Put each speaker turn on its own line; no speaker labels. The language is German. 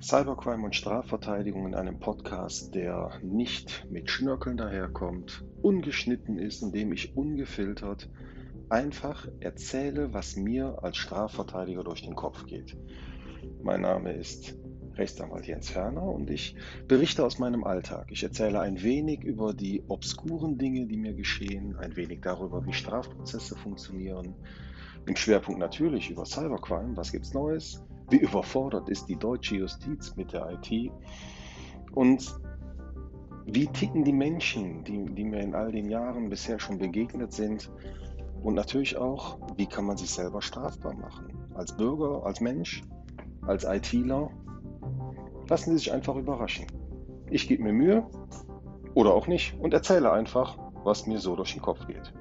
Cybercrime und Strafverteidigung in einem Podcast, der nicht mit Schnörkeln daherkommt, ungeschnitten ist, indem ich ungefiltert einfach erzähle, was mir als Strafverteidiger durch den Kopf geht. Mein Name ist Rechtsanwalt Jens Ferner und ich berichte aus meinem Alltag. Ich erzähle ein wenig über die obskuren Dinge, die mir geschehen, ein wenig darüber, wie Strafprozesse funktionieren. Im Schwerpunkt natürlich über Cybercrime, was gibt's Neues, wie überfordert ist die deutsche Justiz mit der IT und wie ticken die Menschen, die, die mir in all den Jahren bisher schon begegnet sind und natürlich auch, wie kann man sich selber strafbar machen, als Bürger, als Mensch, als ITler Lassen Sie sich einfach überraschen. Ich gebe mir Mühe oder auch nicht und erzähle einfach, was mir so durch den Kopf geht.